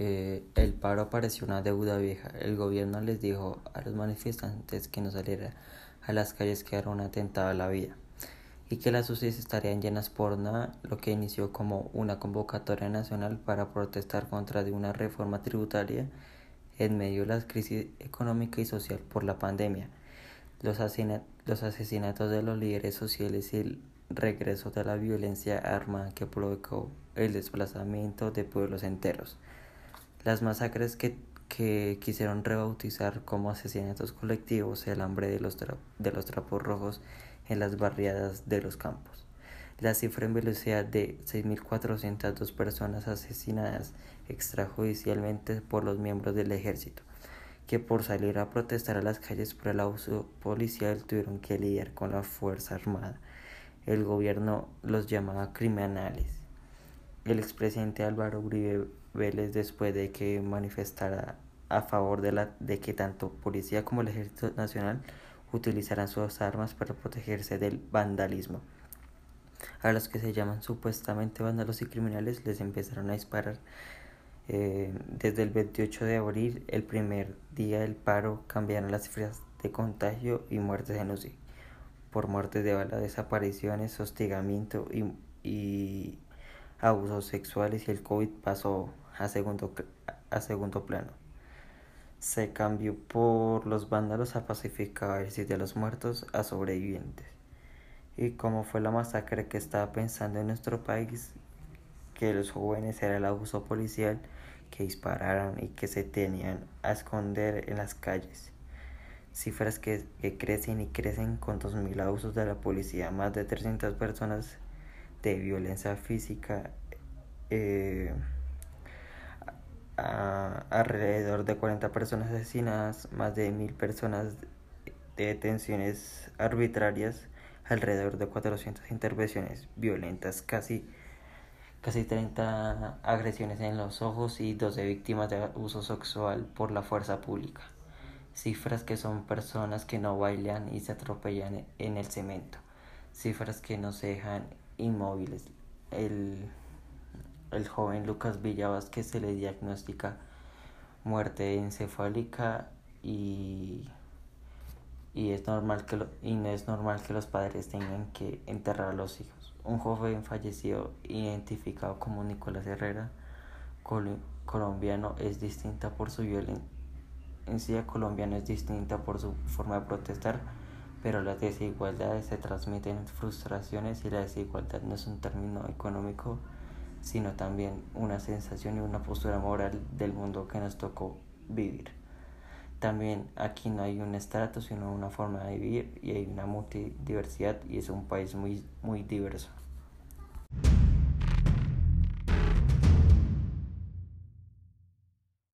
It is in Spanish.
Eh, el paro pareció una deuda vieja. El gobierno les dijo a los manifestantes que no salieran a las calles que era un atentado a la vida y que las UCIs estarían llenas por nada, lo que inició como una convocatoria nacional para protestar contra una reforma tributaria en medio de la crisis económica y social por la pandemia, los asesinatos de los líderes sociales y el regreso de la violencia armada que provocó el desplazamiento de pueblos enteros. Las masacres que, que quisieron rebautizar como asesinatos colectivos el hambre de los, de los trapos rojos en las barriadas de los campos. La cifra en velocidad de 6.402 personas asesinadas extrajudicialmente por los miembros del ejército, que por salir a protestar a las calles por el abuso policial tuvieron que lidiar con la Fuerza Armada. El gobierno los llamaba criminales. El expresidente Álvaro Uribe Vélez después de que manifestara a favor de, la, de que tanto policía como el ejército nacional utilizaran sus armas para protegerse del vandalismo. A los que se llaman supuestamente vándalos y criminales les empezaron a disparar. Eh, desde el 28 de abril, el primer día del paro, cambiaron las cifras de contagio y muertes en UCI por muertes de bala, desapariciones, hostigamiento y, y abusos sexuales y el COVID pasó a segundo, a segundo plano. Se cambió por los vándalos a pacificadores y de los muertos a sobrevivientes. Y como fue la masacre que estaba pensando en nuestro país, que los jóvenes era el abuso policial, que dispararan y que se tenían a esconder en las calles. Cifras que, que crecen y crecen con 2.000 abusos de la policía, más de 300 personas de violencia física. Eh, alrededor de 40 personas asesinadas, más de mil personas de detenciones arbitrarias, alrededor de 400 intervenciones violentas, casi, casi 30 agresiones en los ojos y 12 víctimas de abuso sexual por la fuerza pública. Cifras que son personas que no bailan y se atropellan en el cemento. Cifras que no se dejan inmóviles. El el joven Lucas que se le diagnostica muerte encefálica y, y, es normal que y no es normal que los padres tengan que enterrar a los hijos. Un joven fallecido identificado como Nicolás Herrera, colombiano, es distinta por su violencia colombiana es distinta por su forma de protestar, pero las desigualdades se transmiten en frustraciones y la desigualdad no es un término económico sino también una sensación y una postura moral del mundo que nos tocó vivir. También aquí no hay un estrato, sino una forma de vivir y hay una multidiversidad y es un país muy, muy diverso.